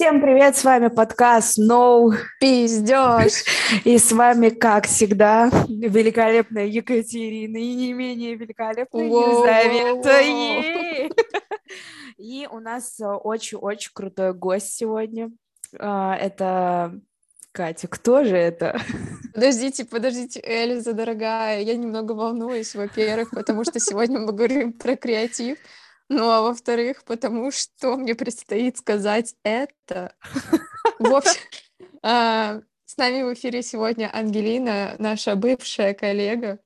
Всем привет, с вами подкаст No Пиздёж. И с вами, как всегда, великолепная Екатерина и не менее великолепная Елизавета. И у нас очень-очень крутой гость сегодня. А, это Катя, кто же это? Подождите, подождите, Эльза, дорогая, я немного волнуюсь, во-первых, потому что сегодня мы говорим про креатив, ну, а во-вторых, потому что мне предстоит сказать это. В общем, а, с нами в эфире сегодня Ангелина, наша бывшая коллега.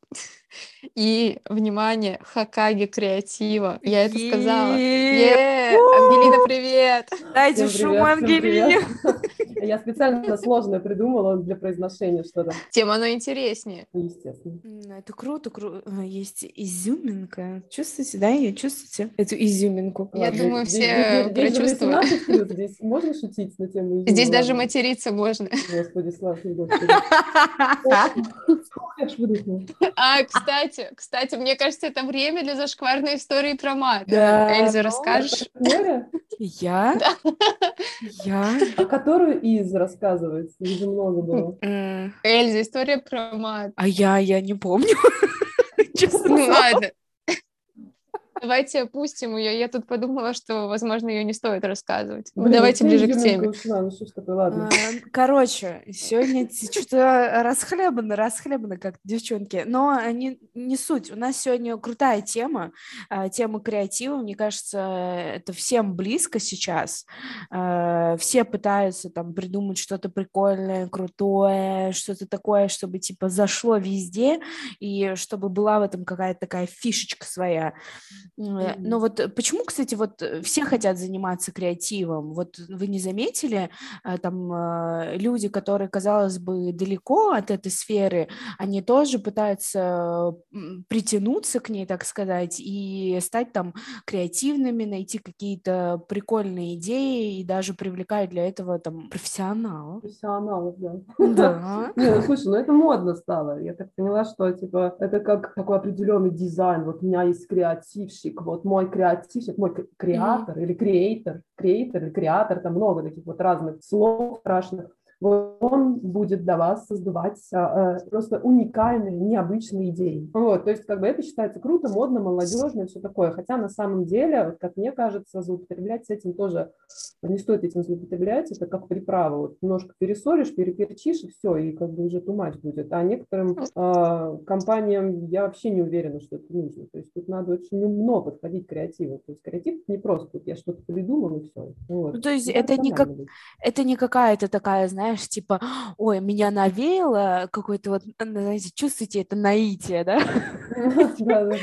И, внимание, Хакаги креатива. Я это сказала. Ангелина, привет! Дайте шум Ангелине! Я специально сложное придумала для произношения что-то. Тем оно интереснее. Естественно. Это круто, круто. Есть изюминка. Чувствуете, да, ее чувствуете? Эту изюминку. Я думаю, все прочувствовали. Здесь можно шутить на тему Здесь даже материться можно. Господи, слава Господи. А, кстати, кстати, мне кажется, это время для зашкварной истории про мат. Да. Эльза, расскажешь? Я? Я? А которую из рассказывается? Видимо, много было. Эльза, история про мат. А я, я не помню. Ну ладно. Давайте опустим ее. Я тут подумала, что, возможно, ее не стоит рассказывать. Блин, Давайте ближе к теме. Ушла, ну, что такое, ладно. А, короче, сегодня что-то расхлебано, расхлебано, как девчонки. Но не, не суть. У нас сегодня крутая тема, а, тема креатива. Мне кажется, это всем близко сейчас. А, все пытаются там придумать что-то прикольное, крутое, что-то такое, чтобы типа зашло везде, и чтобы была в этом какая-то такая фишечка своя. Mm-hmm. Но вот э, почему, кстати, вот э, все хотят заниматься креативом? Вот вы не заметили, там люди, которые, казалось бы, далеко от этой сферы, они тоже пытаются притянуться к ней, так сказать, и стать там креативными, найти какие-то прикольные идеи и даже привлекать для этого там профессионалов. Профессионалов, да. Да. Не, ну слушай, ну это модно стало. Я так поняла, что типа это как такой определенный дизайн. Вот у меня есть креатив, креативщик, вот мой креативщик, мой креатор mm-hmm. или креатор, креатор или креатор, там много таких вот разных слов страшных он будет для вас создавать э, просто уникальные, необычные идеи. Вот, то есть как бы это считается круто, модно, молодежно и все такое. Хотя на самом деле, вот, как мне кажется, злоупотреблять с этим тоже не стоит этим злоупотреблять. Это как приправа. Вот немножко пересолишь, переперчишь и все, и как бы уже тумач будет. А некоторым э, компаниям я вообще не уверена, что это нужно. То есть тут надо очень умно подходить к креативу. То есть креатив не просто, вот я что-то придумал и все. Вот. Ну, то есть это, это не, как, это не какая-то такая, знаешь, знаешь, типа, ой, меня навеяло какое-то вот, знаете, чувствуете это наитие, да?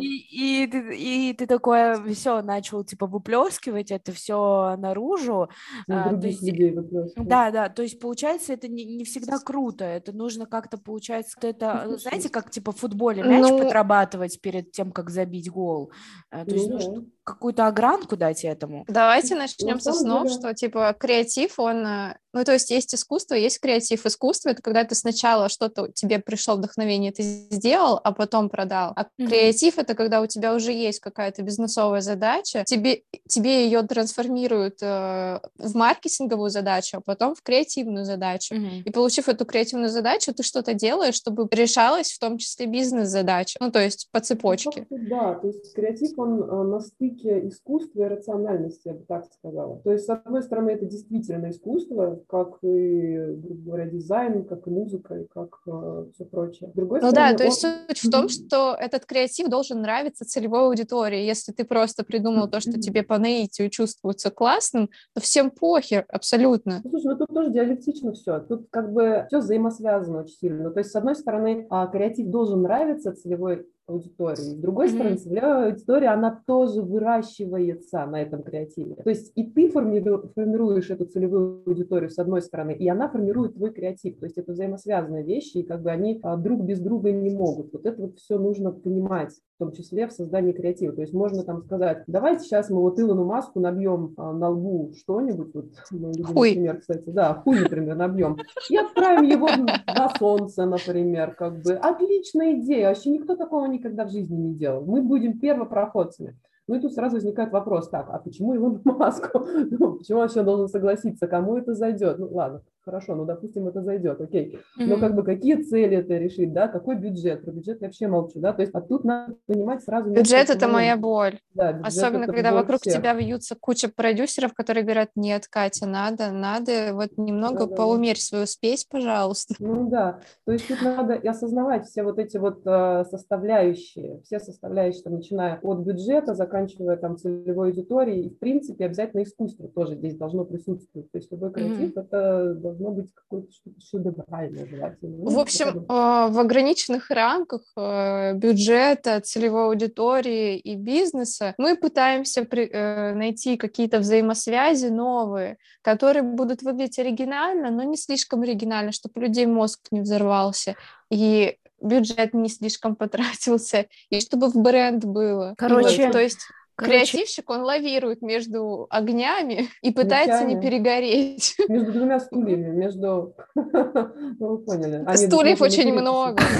И, и, ты, и ты такое все начал типа выплескивать это все наружу. А, есть, да, да, то есть получается это не, не всегда круто, это нужно как-то получается, это, ну, знаете, как типа в футболе мяч ну... подрабатывать перед тем, как забить гол. А, то есть ну, нужно какую-то огранку дать этому. Давайте начнем ну, с основ, да. что типа креатив, он, э, ну то есть есть искусство, есть креатив. Искусство это когда ты сначала что-то тебе пришло вдохновение, ты сделал, а потом продал. А mm-hmm. креатив это когда у тебя уже есть какая-то бизнесовая задача, тебе тебе ее трансформируют э, в маркетинговую задачу, а потом в креативную задачу. Mm-hmm. И получив эту креативную задачу, ты что-то делаешь, чтобы решалась в том числе бизнес-задача. Ну то есть по цепочке. Да, то есть креатив он э, на стыке искусства и рациональности, я бы так сказала. То есть, с одной стороны, это действительно искусство, как и, грубо говоря, дизайн, как и музыка, и как э, все прочее. С другой ну стороны, да, то есть он... суть в том, что этот креатив должен нравиться целевой аудитории. Если ты просто придумал то, что тебе по наитию чувствуется классным, то всем похер абсолютно. Ну, слушай, ну тут тоже диалектично все. Тут как бы все взаимосвязано очень сильно. То есть, с одной стороны, а, креатив должен нравиться целевой аудитории. С другой mm-hmm. стороны, целевая аудитория, она тоже выращивается на этом креативе. То есть и ты формиру, формируешь эту целевую аудиторию с одной стороны, и она формирует твой креатив. То есть это взаимосвязанные вещи, и как бы они а, друг без друга не могут. Вот это вот все нужно понимать, в том числе в создании креатива. То есть можно там сказать, давайте сейчас мы вот Илону Маску набьем а, на лбу что-нибудь, вот мы любим, хуй. например, кстати, да, хуй, например, набьем, и отправим его на солнце, например, как бы. Отличная идея, вообще никто такого не никогда в жизни не делал. Мы будем первопроходцами. Ну и тут сразу возникает вопрос, так, а почему Илон Маску? Ну, почему он вообще должен согласиться? Кому это зайдет? Ну ладно, хорошо, ну, допустим, это зайдет, окей. Но как бы какие цели это решить, да, какой бюджет? Про бюджет я вообще молчу, да, то есть, а тут надо понимать сразу... Бюджет — это моя боль. Да, Особенно, когда вокруг всех. тебя вьются куча продюсеров, которые говорят, нет, Катя, надо, надо, вот немного да, поумерь да. свою спесь, пожалуйста. Ну да, то есть тут надо осознавать все вот эти вот э, составляющие, все составляющие, там, начиная от бюджета, заканчивая там целевой аудиторией, и, в принципе, обязательно искусство тоже здесь должно присутствовать, то есть любой креатив mm-hmm. это должно быть какое-то что-то шедевральное желательно. Ну, в общем, а, в ограниченных рамках э, бюджета, целевой аудитории и бизнеса мы пытаемся э, найти какие-то взаимосвязи новые, которые будут выглядеть оригинально, но не слишком оригинально, чтобы людей мозг не взорвался. И бюджет не слишком потратился, и чтобы в бренд было. Короче, то есть Короче... Креативщик, он лавирует между огнями и пытается Ночами. не перегореть. Между двумя стульями, между... Ну, вы поняли. Они Стульев очень много.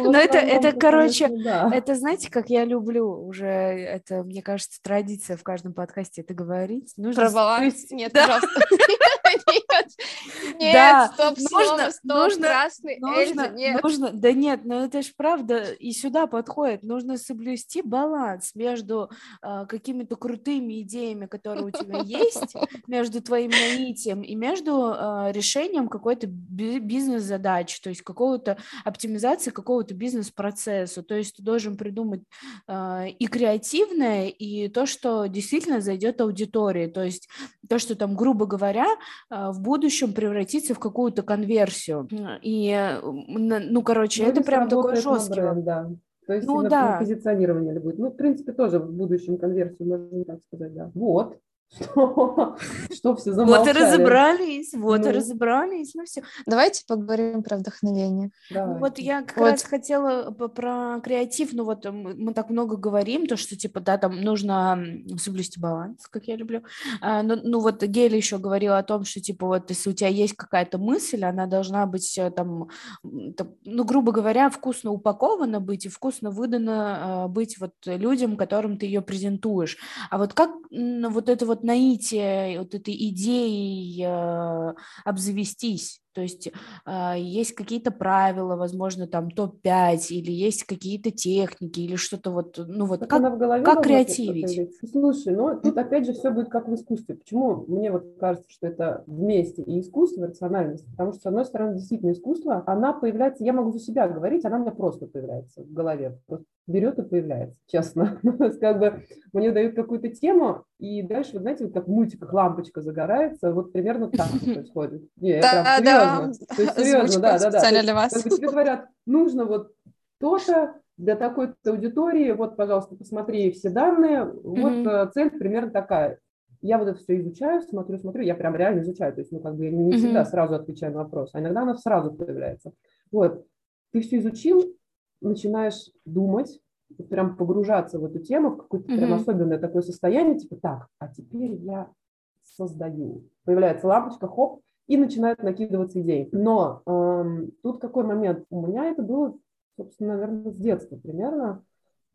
Ну, это, это, короче, это, знаете, как я люблю уже, это, мне кажется, традиция в каждом подкасте это говорить. Про баланс? Нет, пожалуйста. Нет, да, стоп, нужно, стоп, нужно, красный, нужно, Эльза, нет. Нужно, да нет, но это же правда и сюда подходит. Нужно соблюсти баланс между э, какими-то крутыми идеями, которые у тебя есть, между твоим наитием и между э, решением какой-то бизнес-задачи, то есть какого-то оптимизации какого-то бизнес-процесса. То есть ты должен придумать э, и креативное, и то, что действительно зайдет аудитории. То есть то, что там, грубо говоря, в будущем превратиться в какую-то конверсию. И, ну, короче, ну, это прям такой жесткий. Бренд, да. То есть ну, да. позиционирование будет. Ну, в принципе, тоже в будущем конверсию, можно так сказать, да. Вот. Что, что все замолчали. Вот и разобрались, вот ну. и разобрались, ну все. Давайте поговорим про вдохновение. Ну, вот я как вот. раз хотела про креатив, ну вот мы так много говорим, то, что типа, да, там нужно соблюсти баланс, как я люблю. А, ну, ну вот Геля еще говорила о том, что типа вот если у тебя есть какая-то мысль, она должна быть э, там, там ну, грубо говоря, вкусно упакована быть и вкусно выдана а, быть вот людям, которым ты ее презентуешь. А вот как вот это вот вот наитие вот этой идеей э, обзавестись то есть э, есть какие-то правила, возможно, там топ-5, или есть какие-то техники, или что-то вот, ну вот, как, в голове как креативить? Слушай, ну тут опять же все будет как в искусстве. Почему мне вот кажется, что это вместе и искусство, и рациональность? Потому что, с одной стороны, действительно искусство, она появляется, я могу за себя говорить, она у меня просто появляется в голове. Просто берет и появляется, честно. как бы мне дают какую-то тему, и дальше, вот знаете, вот как в мультиках лампочка загорается, вот примерно так происходит. Не, да, да, То есть серьезно, да, да, да. Специально для вас. Тебе говорят, нужно вот то-то для такой-то аудитории, вот, пожалуйста, посмотри все данные, вот mm-hmm. цель примерно такая. Я вот это все изучаю, смотрю, смотрю, я прям реально изучаю, то есть, ну, как бы я не mm-hmm. всегда сразу отвечаю на вопрос, а иногда она сразу появляется. Вот, ты все изучил, начинаешь думать, прям погружаться в эту тему, в какое-то mm-hmm. прям особенное такое состояние, типа, так, а теперь я создаю. Появляется лампочка, хоп, и начинают накидываться идеи. Но эм, тут какой момент? У меня это было, собственно, наверное, с детства примерно.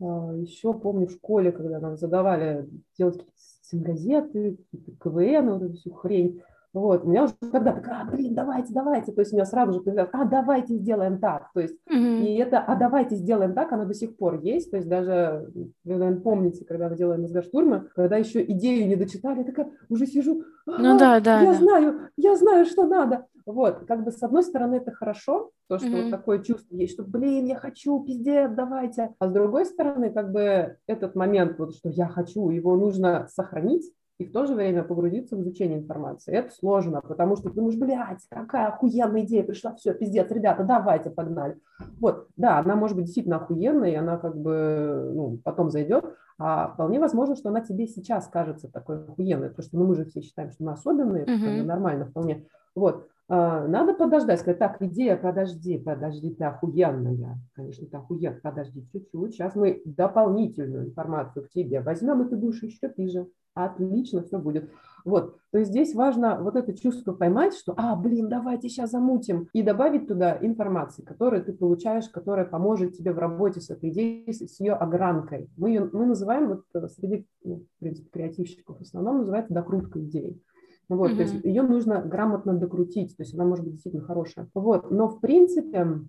Э, еще помню в школе, когда нам задавали делать какие-то газеты, КВН, вот эту всю хрень. Вот, у меня уже когда так, а, блин, давайте, давайте, то есть у меня сразу же появляется, а, давайте сделаем так, то есть, mm-hmm. и это, а, давайте сделаем так, оно до сих пор есть, то есть даже, вы, наверное, помните, когда мы делаем мозгоштурмы, когда еще идею не дочитали, я такая уже сижу, а, ну да, да, я да. знаю, я знаю, что надо, вот, как бы с одной стороны это хорошо, то, что mm-hmm. вот такое чувство есть, что, блин, я хочу, пиздец, давайте, а с другой стороны, как бы этот момент, вот, что я хочу, его нужно сохранить, и в то же время погрузиться в изучение информации. Это сложно, потому что ты думаешь, блядь, какая охуенная идея пришла, все, пиздец, ребята, давайте, погнали. Вот, да, она может быть действительно охуенная, и она как бы, ну, потом зайдет, а вполне возможно, что она тебе сейчас кажется такой охуенной, потому что ну, мы же все считаем, что мы особенные, mm-hmm. нормально вполне. Вот, а, надо подождать, сказать, так, идея, подожди, подожди, ты охуенная. Конечно, ты охуенная, подожди чуть-чуть. Сейчас мы дополнительную информацию к тебе возьмем, и ты будешь еще пиже отлично, все будет. Вот, то есть здесь важно вот это чувство поймать, что, а, блин, давайте сейчас замутим, и добавить туда информации, которую ты получаешь, которая поможет тебе в работе с этой идеей, с ее огранкой. Мы ее мы называем, вот э, среди, ну, в принципе, креативщиков в основном называется докрутка идеи. Вот, mm-hmm. то есть ее нужно грамотно докрутить, то есть она может быть действительно хорошая. Вот, но в принципе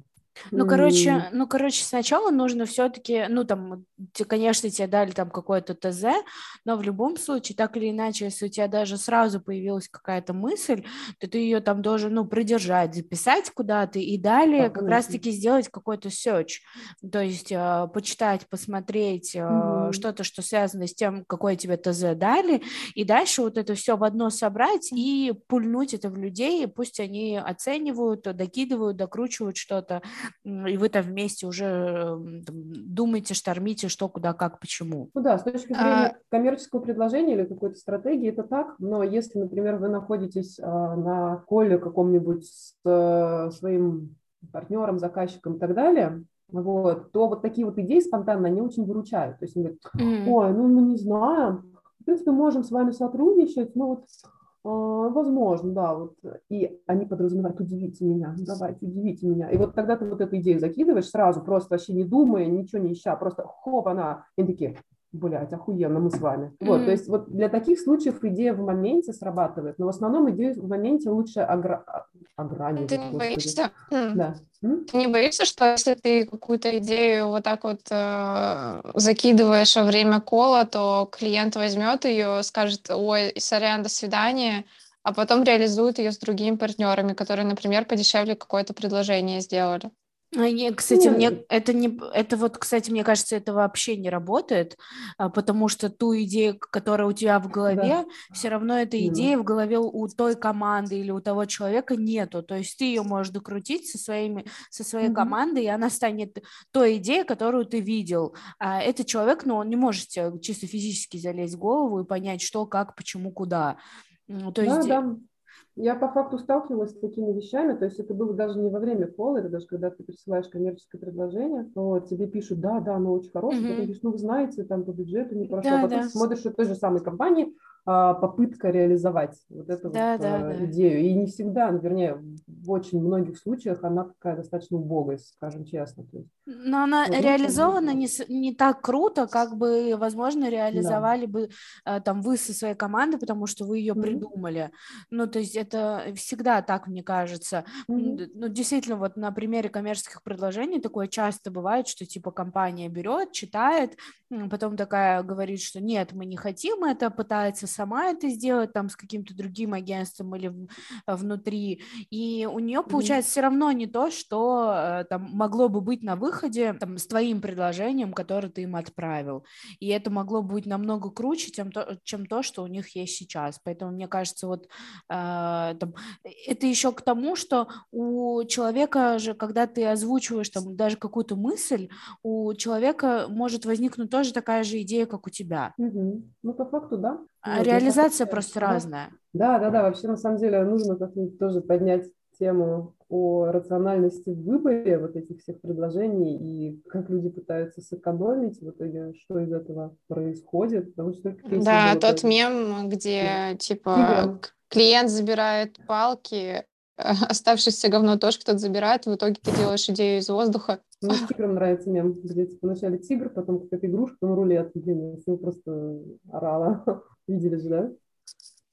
ну, короче, ну, короче, сначала нужно все-таки, ну, там, конечно, тебе дали там какое-то ТЗ, но в любом случае, так или иначе, если у тебя даже сразу появилась какая-то мысль, то ты ее там должен, ну, продержать, записать куда-то и далее как раз-таки сделать какой-то search, то есть э, почитать, посмотреть э, что-то, что связано с тем, какое тебе ТЗ дали, и дальше вот это все в одно собрать и пульнуть это в людей, пусть они оценивают, докидывают, докручивают что-то, и вы там вместе уже там, думаете, штормите, что, куда, как, почему. Ну да, с точки а зрения а... коммерческого предложения или какой-то стратегии, это так, но если, например, вы находитесь а, на коле каком-нибудь с а, своим партнером, заказчиком и так далее, вот, то вот такие вот идеи спонтанно, они очень выручают. То есть они говорят, ой, ну мы не знаем, в принципе, можем с вами сотрудничать, но вот возможно, да, вот, и они подразумевают, удивите меня, давайте, удивите меня. И вот тогда ты вот эту идею закидываешь сразу, просто вообще не думая, ничего не ища, просто хоп, она, и такие, блядь, охуенно, мы с вами. Mm-hmm. Вот, то есть вот для таких случаев идея в моменте срабатывает, но в основном идею в моменте лучше огра... ограничить. Ты не боишься? Да. Ты не боишься, что если ты какую-то идею вот так вот э, закидываешь во время кола, то клиент возьмет ее, скажет, ой, сорян, до свидания, а потом реализует ее с другими партнерами, которые, например, подешевле какое-то предложение сделали? А кстати, мне это не это вот, кстати, мне кажется, это вообще не работает, а, потому что ту идею, которая у тебя в голове, да. все равно эта идея в голове у той команды или у того человека нету. То есть ты ее можешь докрутить со своими со своей mm-hmm. командой, и она станет той идеей, которую ты видел. А этот человек, ну, он не может чисто физически залезть в голову и понять, что, как, почему, куда. То есть да, да. Я по факту сталкивалась с такими вещами, то есть это было даже не во время пола, это даже когда ты присылаешь коммерческое предложение, вот, тебе пишут, да, да, оно очень хорошее, mm-hmm. ты говоришь, ну вы знаете, там по бюджету не прошло, да, потом да. смотришь, что той же самой компании попытка реализовать вот эту да, вот, да, а, идею. И не всегда, ну, вернее, в очень многих случаях она такая достаточно убогая, скажем честно. Но она вот, реализована не, не так круто, как бы, возможно, реализовали да. бы а, там вы со своей командой, потому что вы ее mm-hmm. придумали. Ну, то есть это всегда так, мне кажется. Mm-hmm. Ну, действительно, вот на примере коммерческих предложений такое часто бывает, что типа компания берет, читает, потом такая говорит, что нет, мы не хотим это, пытается сама это сделать там с каким-то другим агентством или э, внутри, и у нее получается mm-hmm. все равно не то, что э, там могло бы быть на выходе там с твоим предложением, которое ты им отправил, и это могло быть намного круче, чем то, чем то что у них есть сейчас, поэтому мне кажется, вот э, там, это еще к тому, что у человека же, когда ты озвучиваешь там даже какую-то мысль, у человека может возникнуть тоже такая же идея, как у тебя. Угу. Ну, по факту, да. А реализация просто да. разная. Да, да, да. Вообще, на самом деле, нужно как-нибудь тоже поднять тему о рациональности в выборе вот этих всех предложений и как люди пытаются сэкономить в итоге, что из этого происходит. Потому что да, тот это... мем, где да. типа Игра. клиент забирает палки, оставшееся говно тоже кто-то забирает, в итоге ты делаешь идею из воздуха. Мне с тигром нравится мем, где типа вначале тигр, потом какая-то игрушка, потом рулет. Блин, я просто орала. Видели же, да?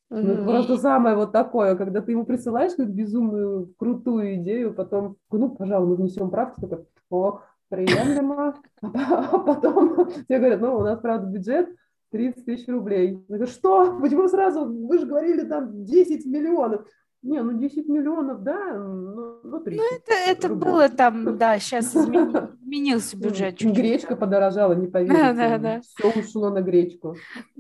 Ну, это просто самое вот такое, когда ты ему присылаешь какую-то безумную, крутую идею, потом, ну, пожалуй, мы внесем правки, такой, ок, приемлемо, а потом тебе говорят, ну, у нас, правда, бюджет 30 тысяч рублей. Я говорю, что? Почему сразу? Вы же говорили там 10 миллионов. Не, ну 10 миллионов, да, ну, ну 30. Ну, это, это было там, да, сейчас изменился бюджет. Чуть-чуть. Гречка подорожала, не поверите. Да, да, да. Все ушло на гречку.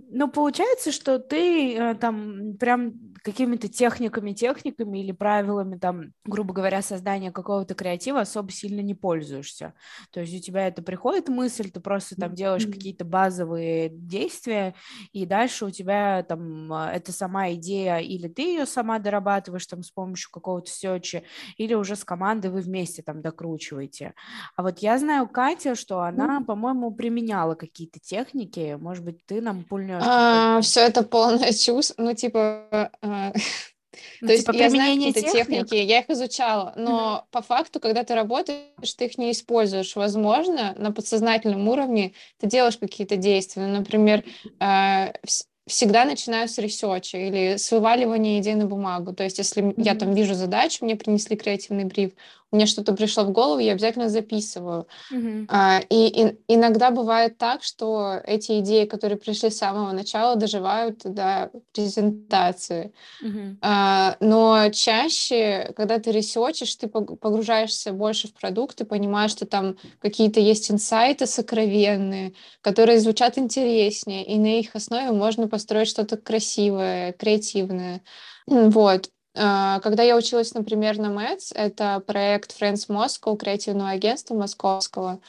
Ну, получается, что ты э, там прям какими-то техниками, техниками или правилами, там, грубо говоря, создания какого-то креатива особо сильно не пользуешься. То есть у тебя это приходит мысль, ты просто там делаешь какие-то базовые действия, и дальше у тебя там а, это сама идея, или ты ее сама дорабатываешь там с помощью какого-то сечи, или уже с командой вы вместе там докручиваете. А вот я знаю Катя, что она, по-моему, применяла какие-то техники, может быть, ты нам пульнешь? А, все это полная чушь, ну, типа... А... Ну, То типа есть я знаю какие-то техник? техники, я их изучала, но mm-hmm. по факту, когда ты работаешь, ты их не используешь. Возможно, на подсознательном уровне ты делаешь какие-то действия. Например, э, всегда начинаю с ресерча или с вываливания идей на бумагу. То есть, если mm-hmm. я там вижу задачу, мне принесли креативный бриф, мне что-то пришло в голову, я обязательно записываю. Mm-hmm. А, и, и иногда бывает так, что эти идеи, которые пришли с самого начала, доживают до презентации. Mm-hmm. А, но чаще, когда ты ресерчишь, ты погружаешься больше в продукт и понимаешь, что там какие-то есть инсайты сокровенные, которые звучат интереснее, и на их основе можно построить что-то красивое, креативное. Вот. А, когда я училась, например, на МЭЦ, это проект Friends Moscow, креативного агентства московского,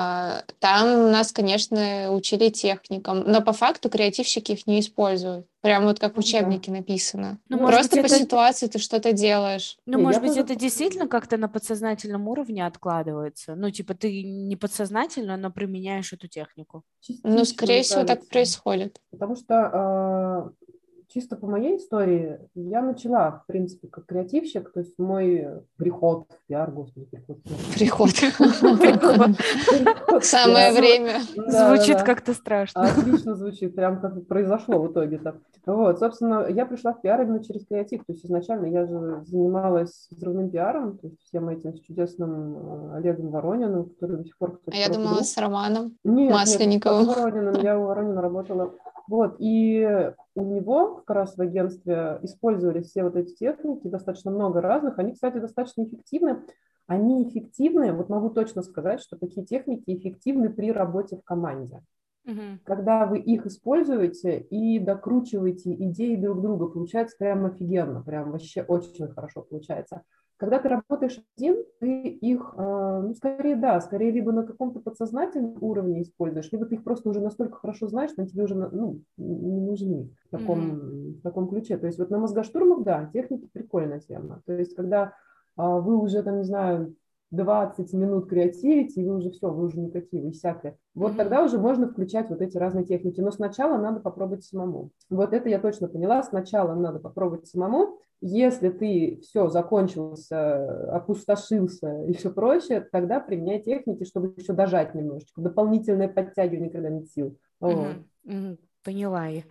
а, там нас, конечно, учили техникам, но по факту креативщики их не используют. Прям вот как в ну учебнике да. написано. Ну, Просто быть, по это... ситуации ты что-то делаешь. Ну, может быть, это действительно как-то на подсознательном уровне откладывается. Ну, типа ты не подсознательно, но применяешь эту технику. Частично, ну, скорее всего, так происходит. Потому что а, чисто по моей истории, я начала, в принципе, как креативщик, то есть мой приход в пиар, господи, приход. Приход. Самое время. Звучит как-то страшно. Отлично звучит, прям как произошло в итоге-то. Вот, собственно, я пришла в пиар именно через креатив, то есть изначально я же занималась взрывным пиаром, то есть всем этим чудесным э, Олегом Ворониным, который до сих пор... А я думала, с Романом Масленниковым. Нет, с Ворониным, я у Воронина работала вот, и у него как раз в агентстве использовали все вот эти техники, достаточно много разных. Они, кстати, достаточно эффективны. Они эффективны, вот могу точно сказать, что такие техники эффективны при работе в команде. Угу. Когда вы их используете и докручиваете идеи друг друга, получается прям офигенно, прям вообще очень хорошо получается. Когда ты работаешь один, ты их, а, ну, скорее, да, скорее либо на каком-то подсознательном уровне используешь, либо ты их просто уже настолько хорошо знаешь, что они тебе уже, ну, не нужны в таком, mm-hmm. в таком ключе. То есть вот на мозгоштурмах, да, техники прикольная тема. То есть когда а, вы уже, там, не знаю, 20 минут креативите, и вы уже все, вы уже никакие, вы иссякли. Вот mm-hmm. тогда уже можно включать вот эти разные техники. Но сначала надо попробовать самому. Вот это я точно поняла. Сначала надо попробовать самому. Если ты все закончился, опустошился и все прочее, тогда применяй техники, чтобы еще дожать немножечко. Дополнительное подтягивание, когда нет сил. Mm-hmm. Mm-hmm. Поняла я.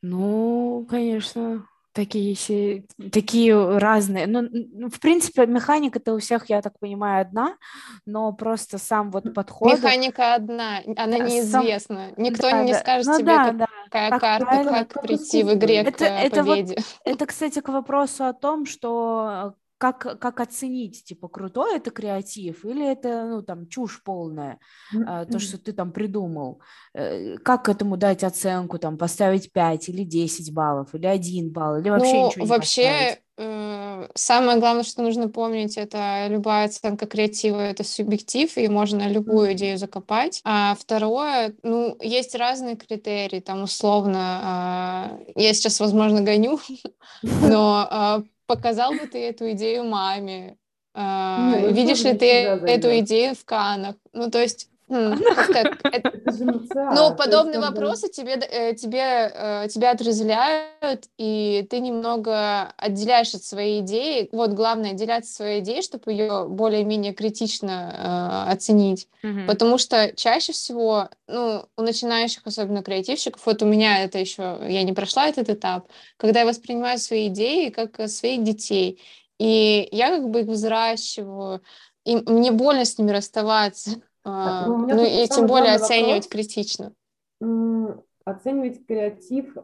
Ну, конечно, такие, такие разные. Ну, в принципе, механика-то у всех, я так понимаю, одна, но просто сам вот подход... Механика одна, она неизвестна. Сам... Никто да, не да. скажет ну, тебе, да, как, да. какая как карта, правильно, как прийти в игре это, к это победе. Вот, это, кстати, к вопросу о том, что как, как оценить, типа, крутой это креатив или это, ну, там, чушь полная, mm-hmm. то, что ты там придумал. Э, как этому дать оценку, там, поставить 5 или 10 баллов, или 1 балл, или вообще ну, ничего не вообще, э, самое главное, что нужно помнить, это любая оценка креатива, это субъектив, и можно любую идею закопать. А второе, ну, есть разные критерии, там, условно, э, я сейчас, возможно, гоню, но показал бы ты эту идею маме? А, не, видишь ли ты эту идею в Канах? Ну, то есть ну, подобные вопросы тебе, э, тебе, э, тебя отрезвляют, и ты немного отделяешь от своей идеи. Вот главное отделять от своей идеи, чтобы ее более-менее критично э, оценить. Потому что чаще всего, ну, у начинающих, особенно креативщиков, вот у меня это еще, я не прошла этот этап, когда я воспринимаю свои идеи как своих детей, и я как бы их взращиваю, и мне больно с ними расставаться. А, ну, ну и тем более оценивать вопрос. критично. Оценивать креатив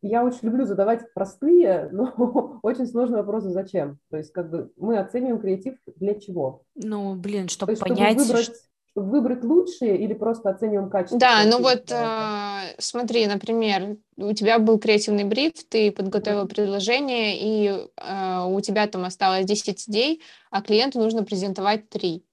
я очень люблю задавать простые, но очень сложные вопросы «зачем?». То есть как бы мы оцениваем креатив для чего? Ну, блин, чтобы есть, понять... Чтобы выбрать, чтобы выбрать лучшие или просто оцениваем качество? Да, ну вот э, смотри, например, у тебя был креативный бриф, ты подготовил предложение, и э, у тебя там осталось 10 идей, а клиенту нужно презентовать 3.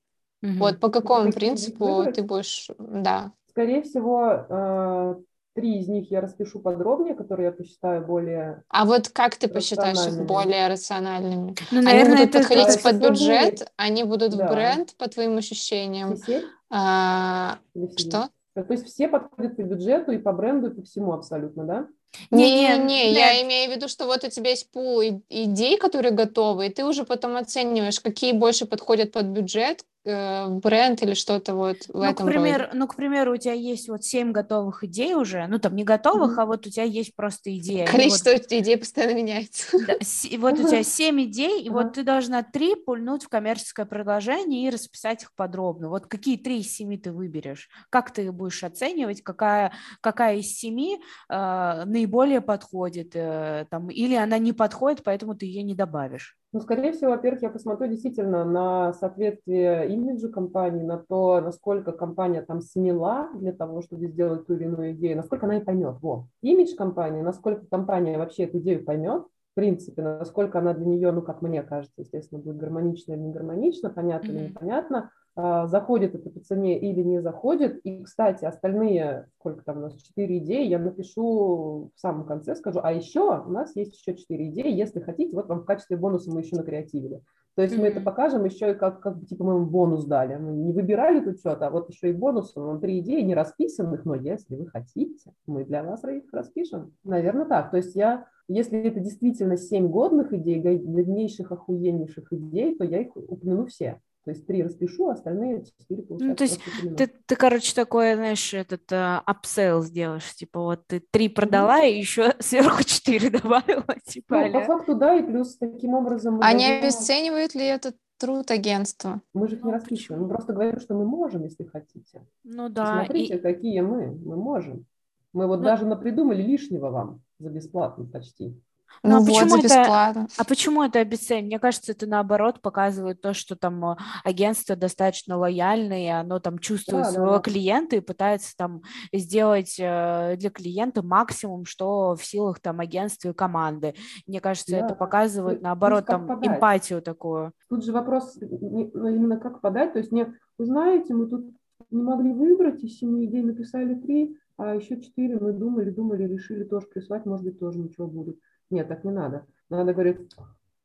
Угу. Вот по какому принципу ты будешь, да. Скорее всего, э, Три из них я распишу подробнее, которые я посчитаю более... А вот как ты посчитаешь их более рациональными? Ну, наверное, они будут это подходить под бюджет, будет. они будут да. в бренд, по твоим ощущениям? Все? А, что? То есть все подходят по бюджету и по бренду, и по всему абсолютно, да? Не-не-не, я имею в виду, что вот у тебя есть пул идей, которые готовы, и ты уже потом оцениваешь, какие больше подходят под бюджет, э, бренд или что-то вот в ну, этом к примеру, роде. Ну, к примеру, у тебя есть вот семь готовых идей уже, ну, там не готовых, mm-hmm. а вот у тебя есть просто идеи. Количество вот, идей постоянно меняется. Да, вот у тебя семь идей, и вот ты должна три пульнуть в коммерческое предложение и расписать их подробно. Вот какие три из семи ты выберешь? Как ты будешь оценивать? Какая, какая из семи э, наиболее подходит, э, там, или она не подходит, поэтому ты ее не добавишь? Ну, скорее всего, во-первых, я посмотрю действительно на соответствие имиджу компании, на то, насколько компания там смела для того, чтобы сделать ту или иную идею, насколько она и поймет. Вот. Имидж компании, насколько компания вообще эту идею поймет, в принципе, насколько она для нее, ну, как мне кажется, естественно, будет гармонично или не гармонично, понятно mm-hmm. или непонятно, заходит это по цене или не заходит. И, кстати, остальные, сколько там у нас, четыре идеи, я напишу в самом конце, скажу, а еще у нас есть еще четыре идеи, если хотите, вот вам в качестве бонуса мы еще накреативили. То есть mm-hmm. мы это покажем еще и как, как типа мы вам бонус дали. Мы не выбирали тут что-то, а вот еще и бонус, вам три идеи не расписанных, но если вы хотите, мы для вас их распишем. Наверное, так. То есть я если это действительно семь годных идей, годнейших, охуеннейших идей, то я их упомяну все. То есть три распишу, остальные четыре получается. Ну, то есть ты, ты, короче, такое, знаешь, этот uh, upsell сделаешь, типа вот ты три продала mm-hmm. и еще сверху четыре добавила, типа. Ну, по факту, да, и плюс таким образом... Они должны... обесценивают ли этот труд агентства? Мы же их не расписываем, мы просто говорим, что мы можем, если хотите. Ну да. Смотрите, и... какие мы, мы можем. Мы вот ну... даже напридумали лишнего вам за бесплатно почти. Ну, ну почему вот, это, а почему это обесценивает? Мне кажется, это наоборот показывает то, что там э, агентство достаточно лояльное, и оно там чувствует да, своего да, да. клиента и пытается там сделать э, для клиента максимум, что в силах там агентства и команды. Мне кажется, да. это показывает наоборот там подать. эмпатию такую. Тут же вопрос ну, именно как подать, то есть не, вы знаете, мы тут не могли выбрать из семи идей, написали три, а еще четыре мы думали, думали, решили тоже прислать, может быть, тоже ничего будет. Нет, так не надо. Надо говорить,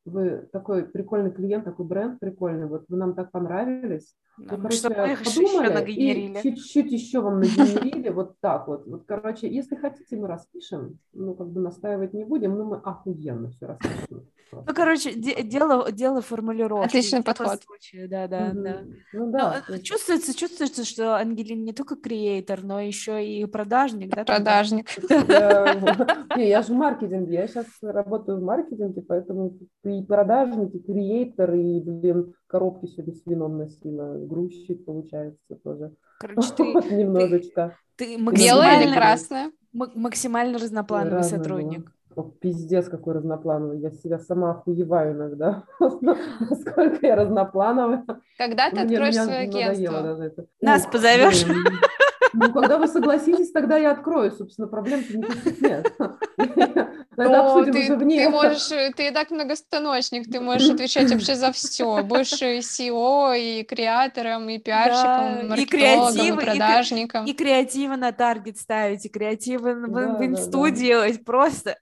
вы такой прикольный клиент, такой бренд прикольный, вот вы нам так понравились. Вы, короче, подумали и чуть-чуть еще вам нагенерили, вот так вот. Вот, короче, если хотите, мы распишем, ну, как бы настаивать не будем, но мы охуенно все распишем. Ну, короче, де- дело, дело формулировки. Отличный подход. Случае, да, да, mm-hmm. да. Ну, да. Но, чувствуется, чувствуется, что Ангелин не только креатор, но еще и продажник, да? Продажник. Не, я же в маркетинге, я сейчас работаю в маркетинге, поэтому и продажник, и креатор, и, блин, коробки сегодня с вином носила, грузчик, получается, тоже. Короче, ты... Немножечко. Ты Белое или красное? Максимально разноплановый сотрудник. О, пиздец, какой разноплановый. Я себя сама охуеваю иногда. Насколько я разноплановая. Когда ты откроешь свое агентство? Нас позовешь? Ну, когда вы согласитесь, тогда я открою, собственно, проблем-то никаких нет. Тогда обсудим ты, уже вне. Ты можешь, ты и так многостаночник, ты можешь отвечать вообще за все. Будешь и SEO, и креатором, и пиарщиком, да, и, креатив, и продажником. И, и креативы на таргет ставить, и креативы да, в инсту да, да. делать, просто.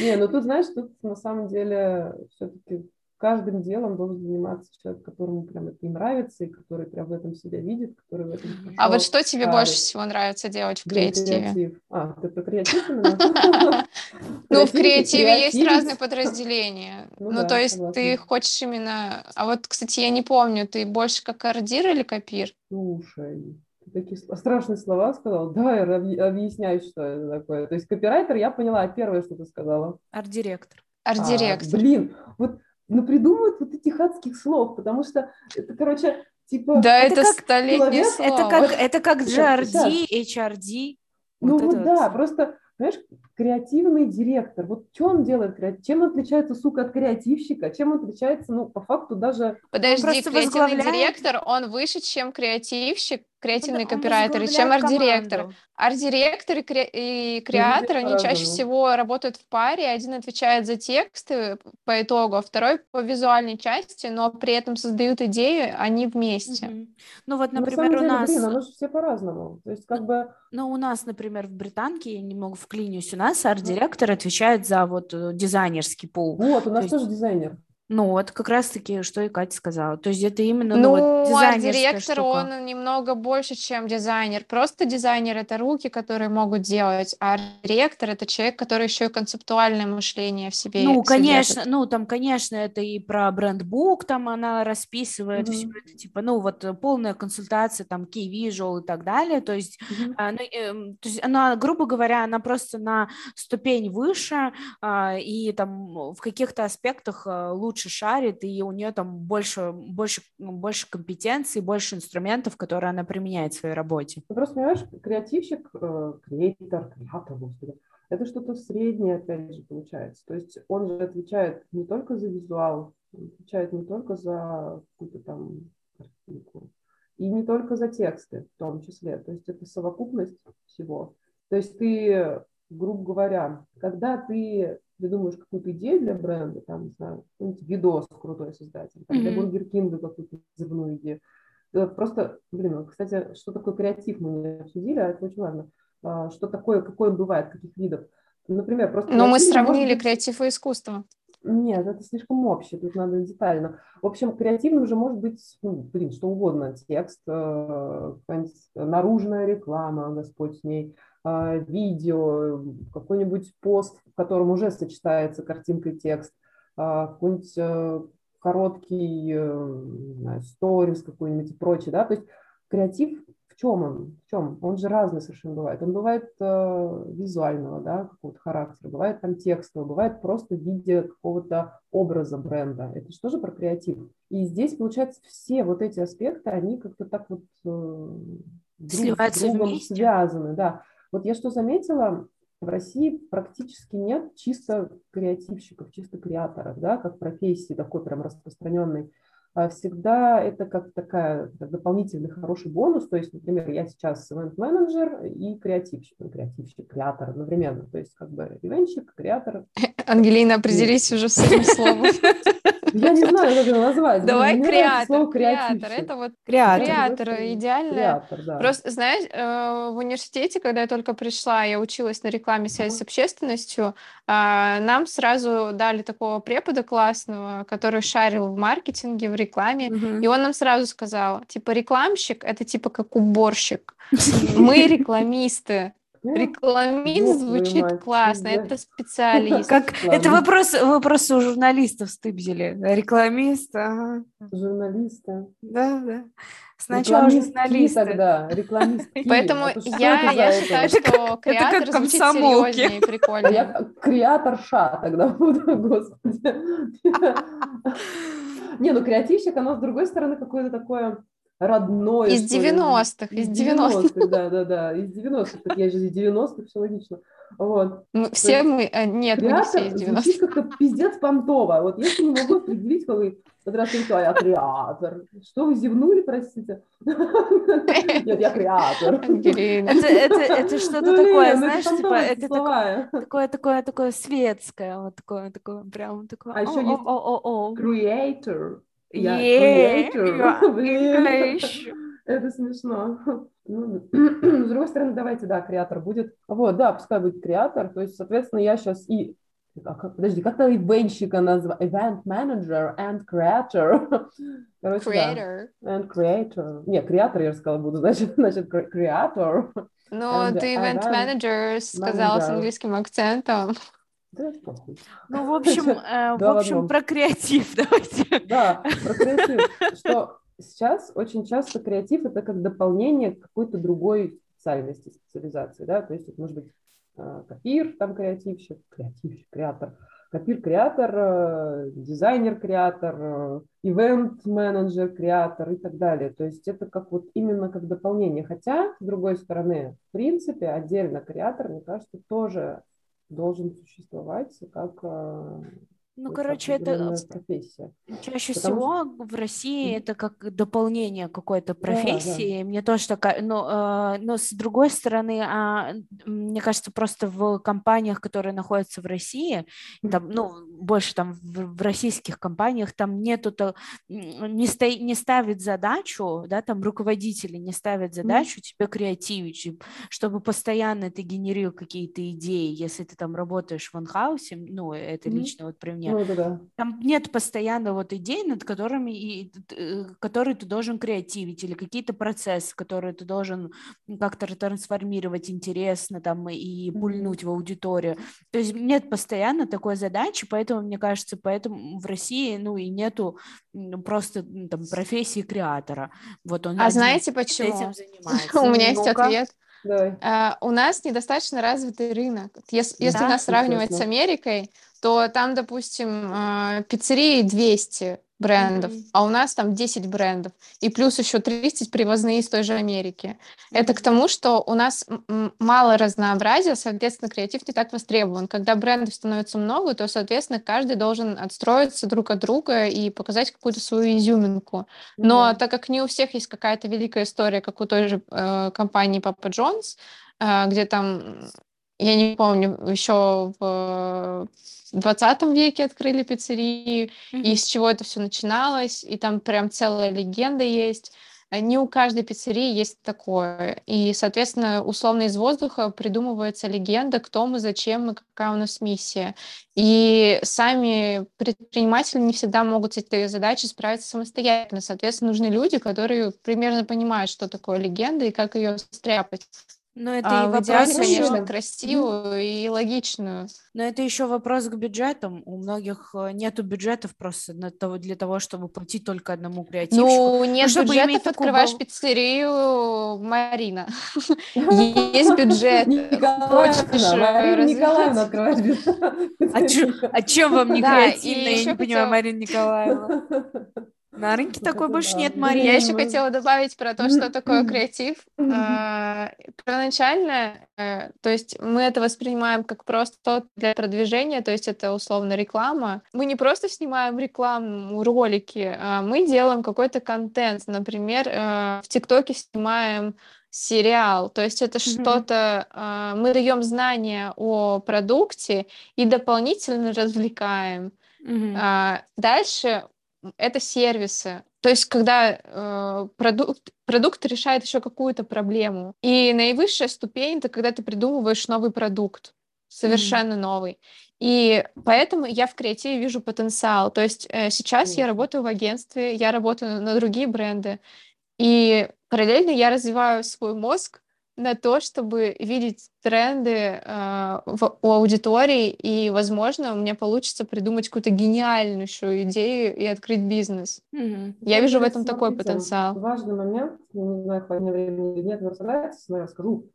Не, ну тут, знаешь, тут на самом деле все-таки каждым делом должен заниматься человек, которому прям это не нравится, и который прям в этом себя видит, который в этом А вот что тебе ставит. больше всего нравится делать в креативе? Креатив. А, ты про креатив Ну, в креативе есть разные подразделения. Ну, ну то есть ты хочешь именно... А вот, кстати, я не помню, ты больше как кардир или копир? Слушай, такие страшные слова сказал. Давай объясняй, что это такое. То есть копирайтер, я поняла, первое, что ты сказала. Арт-директор. Арт-директор. А, блин, вот ну, придумывают вот этих адских слов, потому что это, короче, типа... Да, это, это столетнее слово. Это как, это как GRD, HRD. Ну вот, вот да, просто понимаешь, креативный директор, вот что он делает, чем отличается, сука, от креативщика, чем отличается, ну, по факту даже... Подожди, креативный возглавляет... директор, он выше, чем креативщик, креативный он, копирайтер, чем арт-директор. Арт-директор и, кре... и креатор, они чаще всего работают в паре, один отвечает за тексты по итогу, а второй по визуальной части, но при этом создают идею, они вместе. Угу. Ну вот, например, деле, у нас... Блин, оно же все по-разному, то есть как бы... Ну, у нас, например, в Британке, я немного вклинюсь, у нас арт-директор отвечает за вот э, дизайнерский пул. Вот, у нас то тоже есть... дизайнер. Ну, вот как раз-таки, что и Катя сказала. То есть это именно ну, ну, вот, а директор, штука. он немного больше, чем дизайнер. Просто дизайнер — это руки, которые могут делать, а директор — это человек, который еще и концептуальное мышление в себе Ну, конечно, ну, там, конечно, это и про брендбук, там она расписывает mm-hmm. все это, типа, ну, вот полная консультация, там, key visual и так далее. То есть, mm-hmm. а, ну, э, то есть она, грубо говоря, она просто на ступень выше, а, и там в каких-то аспектах а, лучше лучше шарит, и у нее там больше, больше, ну, больше компетенций, больше инструментов, которые она применяет в своей работе. Ну, просто, понимаешь, креативщик, э, креатор, креатор, господи, это что-то среднее, опять же, получается. То есть он же отвечает не только за визуал, отвечает не только за какую-то там картинку, и не только за тексты в том числе. То есть это совокупность всего. То есть ты, грубо говоря, когда ты придумаешь какую-то идею для бренда, там, не знаю, какой-нибудь видос крутой создать, там, для Бургер Кинга какую-то взрывную идею. Просто, блин, кстати, что такое креатив мы не обсудили, а это очень важно. А, что такое, какой он бывает, каких видов. Например, просто... Но мы сравнили быть... креатив и искусство. Нет, это слишком общее, тут надо детально. В общем, креативным же может быть, ну, блин, что угодно. Текст, э, наружная реклама, Господь с ней, а, видео, какой-нибудь пост, в котором уже сочетается картинка и текст, а, какой-нибудь э, короткий э, сторис какой-нибудь и прочее, да, то есть креатив чем он? В чем? Он же разный совершенно бывает. Он бывает э, визуального, да, какого-то характера, бывает там текстового, бывает просто в виде какого-то образа бренда. Это же про креатив? И здесь, получается, все вот эти аспекты, они как-то так вот э, друг с другом вместе. связаны, да. Вот я что заметила, в России практически нет чисто креативщиков, чисто креаторов, да, как профессии такой прям распространенной. А всегда это как такая как дополнительный хороший бонус. То есть, например, я сейчас ивент-менеджер и креативщик, ну, креативщик, креатор одновременно. То есть, как бы ивенщик, креатор. Ангелина, определись уже с этим словом. Я не знаю, как это назвать. Давай креатор, креатор. Это вот креатор, креатор идеально. Креатор, да. Просто, знаешь, э, в университете, когда я только пришла, я училась на рекламе связи с общественностью, а, нам сразу дали такого препода классного, который шарил в маркетинге, в рекламе, и он нам сразу сказал, типа, рекламщик — это типа как уборщик. Мы рекламисты. Рекламист звучит мать, классно, да. это специалист. Как это вопрос, вопросы у журналистов стыбзили. Рекламист, ага. Журналиста. Да, да. Сначала журналисты. тогда, рекламистки. Поэтому я, я считаю, что креатор это звучит серьезнее и прикольно. А я креаторша тогда буду, господи. Не, ну креативщик, оно с другой стороны какое-то такое родное. Из 90-х, из 90-х. Да, да, да, из 90-х. Так я же из 90-х, все логично. Вот. Ну, все есть, мы, а, нет, мы не все из 90-х. как-то пиздец понтово. Вот если не могу определить, как вы Здравствуйте, я креатор. Что вы зевнули, простите? Нет, я креатор. Это, что-то такое, ну, знаешь, типа, это такое, такое, такое светское, вот такое, такое, прям такое. А еще есть creator. Я creator. Это смешно. Ну, с другой стороны, давайте, да, креатор будет. Вот, да, пускай будет креатор. То есть, соответственно, я сейчас и а как, подожди, как там ивенщика называют? Event manager and creator. Короче, creator. Да. And creator. Не, креатор, я сказала, буду, значит, значит, creator. Ну, ты event manager сказала с английским акцентом. Да, ну, в общем, э, в общем, про креатив давайте. Да, про креатив. Что сейчас очень часто креатив это как дополнение к какой-то другой специальности, специализации, да, то есть это может быть э, копир, там креативщик, креативщик, креатор, копир-креатор, э, дизайнер-креатор, э, ивент-менеджер, креатор и так далее. То есть это как вот именно как дополнение. Хотя, с другой стороны, в принципе, отдельно креатор, мне кажется, тоже должен существовать как э, ну, короче, это профессия. чаще Потому всего что... в России это как дополнение какой-то профессии. Да, да. Мне тоже такая, но, э, но с другой стороны, а, мне кажется, просто в компаниях, которые находятся в России, там, ну, больше там в, в российских компаниях, там нету, то, не, сто, не ставит задачу, да, там руководители не ставят задачу mm. тебе креативить, чтобы постоянно ты генерил какие-то идеи, если ты там работаешь в анхаусе, ну, это mm. лично вот при мне, ну, да, да. Там нет постоянно вот идей, над которыми, и, э, которые ты должен креативить, или какие-то процессы, которые ты должен как-то трансформировать интересно там и пульнуть mm-hmm. в аудиторию. То есть нет постоянно такой задачи, поэтому, мне кажется, поэтому в России, ну, и нету просто там профессии креатора. Вот он а знаете почему? Этим занимается. У меня есть ответ. Uh, у нас недостаточно развитый рынок. Если, если нас сравнивать с Америкой, то там, допустим, э, пиццерии 200 брендов, mm-hmm. а у нас там 10 брендов, и плюс еще 30 привозные из той же Америки. Mm-hmm. Это к тому, что у нас мало разнообразия, соответственно, креатив не так востребован. Когда брендов становится много, то, соответственно, каждый должен отстроиться друг от друга и показать какую-то свою изюминку. Но mm-hmm. так как не у всех есть какая-то великая история, как у той же э, компании Papa John's, э, где там я не помню, еще в 20 веке открыли пиццерии, mm-hmm. и с чего это все начиналось, и там прям целая легенда есть. Не у каждой пиццерии есть такое. И, соответственно, условно из воздуха придумывается легенда, кто мы, зачем мы, какая у нас миссия. И сами предприниматели не всегда могут с этой задачей справиться самостоятельно. Соответственно, нужны люди, которые примерно понимают, что такое легенда и как ее стряпать. Но это а и вопрос, идеале, конечно, красивую и логичную. Но это еще вопрос к бюджетам. У многих э, нету бюджетов просто для того, для того чтобы платить только одному креативщику. Ну, нет ну, чтобы бюджетов, открываешь пиццерию Марина. Есть бюджет. Марина Николаевна открывает бюджет. А чем вам не креативно? Я не понимаю, Марина Николаевна. На рынке такой больше нет, Мария. Я еще хотела добавить про то, что такое креатив. А, первоначально, э, то есть мы это воспринимаем как просто для продвижения, то есть это условно реклама. Мы не просто снимаем рекламу, ролики, а мы делаем какой-то контент. Например, э, в ТикТоке снимаем сериал. То есть это mm-hmm. что-то, а, мы даем знания о продукте и дополнительно развлекаем. Mm-hmm. Дальше это сервисы. То есть, когда э, продукт, продукт решает еще какую-то проблему. И наивысшая ступень это когда ты придумываешь новый продукт, совершенно mm. новый. И поэтому я в креативе вижу потенциал. То есть э, сейчас mm. я работаю в агентстве, я работаю на другие бренды. И параллельно я развиваю свой мозг на то, чтобы видеть тренды э, в, у аудитории, и, возможно, у меня получится придумать какую-то гениальнейшую идею и открыть бизнес. Mm-hmm. Я ну, вижу в этом такой потенциал. Важный момент, я не знаю, хватит времени или нет, но расскажете, но я скажу.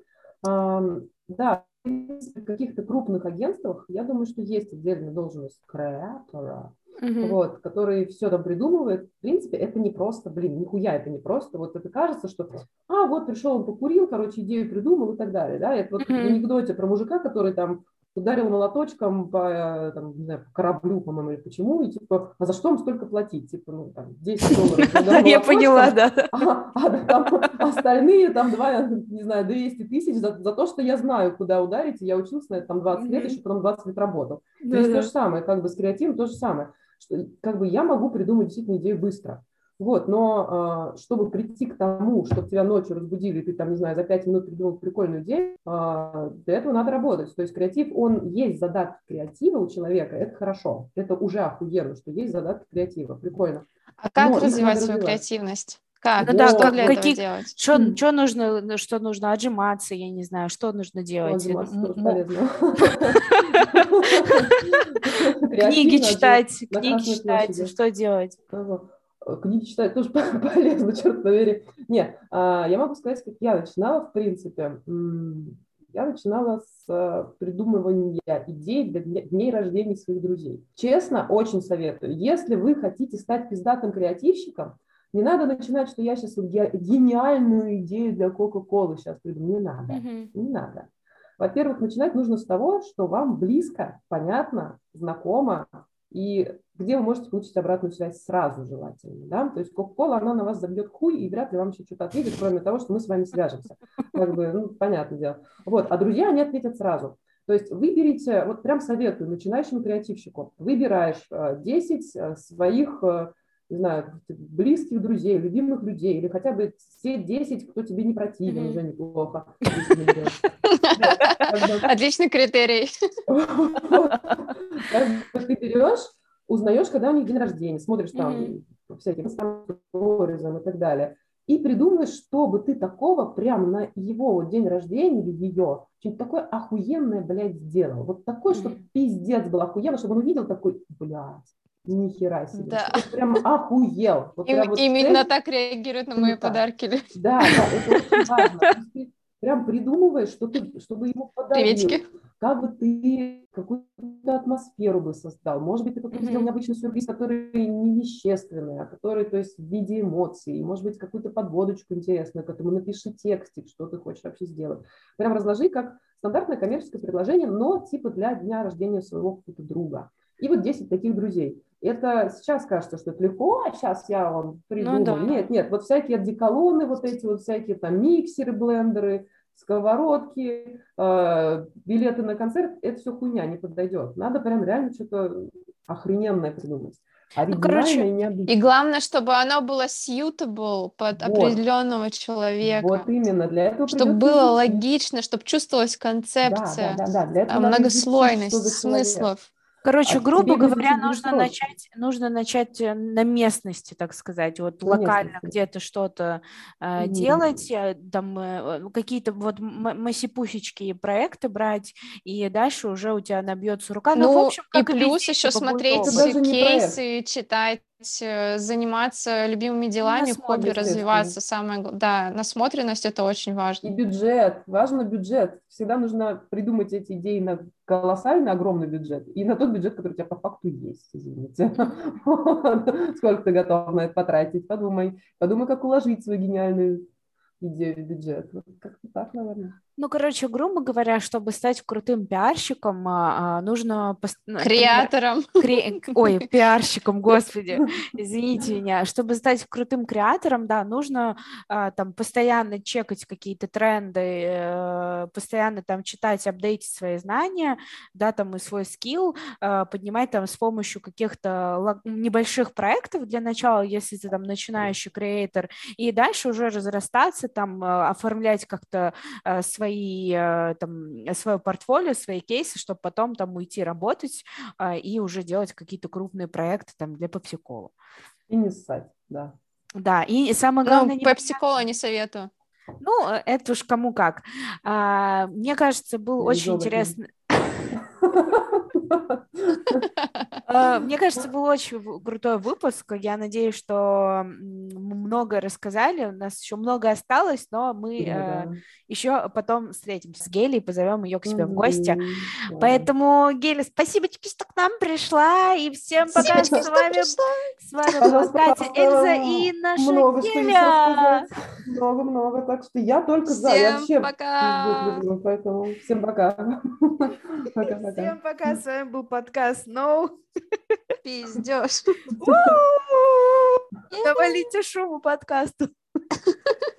Um, да, в каких-то крупных агентствах, я думаю, что есть отдельная должность креатора, Uh-huh. вот, который все там придумывает. В принципе, это не просто, блин, нихуя это не просто. Вот это кажется, что, а, вот пришел, он покурил, короче, идею придумал и так далее, да. Это вот uh-huh. в анекдоте про мужика, который там ударил молоточком по, там, не знаю, по кораблю, по-моему, или почему, и типа, а за что им столько платить? Типа, ну, там, 10 долларов. Я поняла, да. А, а остальные, там, два, не знаю, 200 тысяч за, за то, что я знаю, куда ударить, и я учился на это там 20 лет, еще потом 20 лет работал. То есть то же самое, как бы с креативом то же самое что как бы я могу придумать действительно идею быстро. Вот, но э, чтобы прийти к тому, чтобы тебя ночью разбудили, и ты там, не знаю, за пять минут придумал прикольную идею, э, для этого надо работать. То есть креатив, он есть задатки креатива у человека, это хорошо. Это уже охуенно, что есть задатки креатива, прикольно. А как но развивать свою развивать. креативность? Как? Ну, да, что как, для какие, этого делать? Что, что нужно, что нужно отжиматься, я не знаю, что нужно делать. Книги читать, книги читать, что делать? Книги читать тоже полезно, черт побери. Не, а, я могу сказать, как я начинала, в принципе. Я начинала с э, придумывания идей для дней рождения своих друзей. Честно, очень советую. Если вы хотите стать пиздатым креативщиком, не надо начинать, что я сейчас гениальную идею для Кока-Колы сейчас придумаю. Не надо, mm-hmm. не надо. Во-первых, начинать нужно с того, что вам близко, понятно, знакомо, и где вы можете получить обратную связь сразу желательно. Да? То есть Кока-Кола, она на вас забьет хуй, и вряд ли вам еще что-то ответит, кроме того, что мы с вами свяжемся. Как бы, ну, понятное дело. Вот. А друзья, они ответят сразу. То есть выберите, вот прям советую начинающему креативщику, выбираешь 10 э, э, своих э, не знаю, близких друзей, любимых людей, или хотя бы все 10, кто тебе не противен, уже неплохо. Отличный критерий. Ты берешь, узнаешь, когда у них день рождения, смотришь там всякие сторизом и так далее, и придумаешь, что бы ты такого прям на его день рождения или ее что-нибудь такое охуенное, блядь, сделал. Вот такой, чтобы пиздец был охуенно, чтобы он увидел такой, блядь, ни хера себе. Да. Ты прям охуел. Вот Им, вот именно цель... так реагируют на мои да. подарки. Да, да, это очень важно. Ты прям придумываешь, что ты, чтобы ему подарить. Приветики. Как бы ты какую-то атмосферу бы создал. Может быть, ты какой-то mm-hmm. необычный сюрприз, который не вещественный, а который, то есть, в виде эмоций. Может быть, какую-то подводочку интересную к этому. Напиши текстик, что ты хочешь вообще сделать. Прям разложи как стандартное коммерческое предложение, но типа для дня рождения своего какого-то друга. И вот 10 таких друзей. Это сейчас кажется, что это легко, а сейчас я вам придумаю. Ну, да. Нет, нет, вот всякие деколоны, вот эти вот всякие там миксеры, блендеры, сковородки, э, билеты на концерт, это все хуйня, не подойдет. Надо прям реально что-то охрененное придумать. Ну, короче, и главное, чтобы оно было suitable под вот. определенного человека. Вот именно, для этого Чтобы было логично, чтобы чувствовалась концепция, да, да, да, да. Для этого многослойность смыслов. Короче, а грубо говоря, нужно начать, нужно начать э, на местности, так сказать, вот на локально где-то что-то э, делать, э, там э, какие-то вот масипусечки проекты брать, и дальше уже у тебя набьется рука. Ну, ну в общем, и плюс еще смотреть кейсы, читать Э, заниматься любимыми делами, хобби развиваться, самое да, насмотренность это очень важно. И бюджет, важно бюджет. Всегда нужно придумать эти идеи на колоссальный, огромный бюджет и на тот бюджет, который у тебя по факту есть, извините. Сколько ты готов на это потратить, подумай. Подумай, как уложить свою гениальную идею в бюджет. Как-то так, наверное. Ну, короче, грубо говоря, чтобы стать крутым пиарщиком, а, а, нужно... Ну, Креатором. Кре... Ой, пиарщиком, господи, извините меня. Чтобы стать крутым креатором, да, нужно а, там постоянно чекать какие-то тренды, э, постоянно там читать, апдейтить свои знания, да, там и свой скилл, поднимать там с помощью каких-то небольших проектов для начала, если ты там начинающий креатор, и дальше уже разрастаться, там оформлять как-то свои свои, э, там, свое портфолио, свои кейсы, чтобы потом там уйти работать а, и уже делать какие-то крупные проекты там для пепсикола. И не ссать, да. Да, и самое главное... Ну, пепсикола не советую. Ну, это уж кому как. А, мне кажется, был Я очень интересный... Э, мне кажется, был очень крутой выпуск. Я надеюсь, что много рассказали. У нас еще много осталось, но мы э, еще потом встретимся с Гелей, позовем ее к себе в гости. Поэтому, Геля, спасибо, что к нам пришла. И всем пока. С вами, с вами была Катя, Эльза и наша много Геля. Много-много. Так что я только за. Всем пока. Поэтому всем пока. Всем пока. С вами был подкаст No. Пиздешь. Навалите шуму подкасту.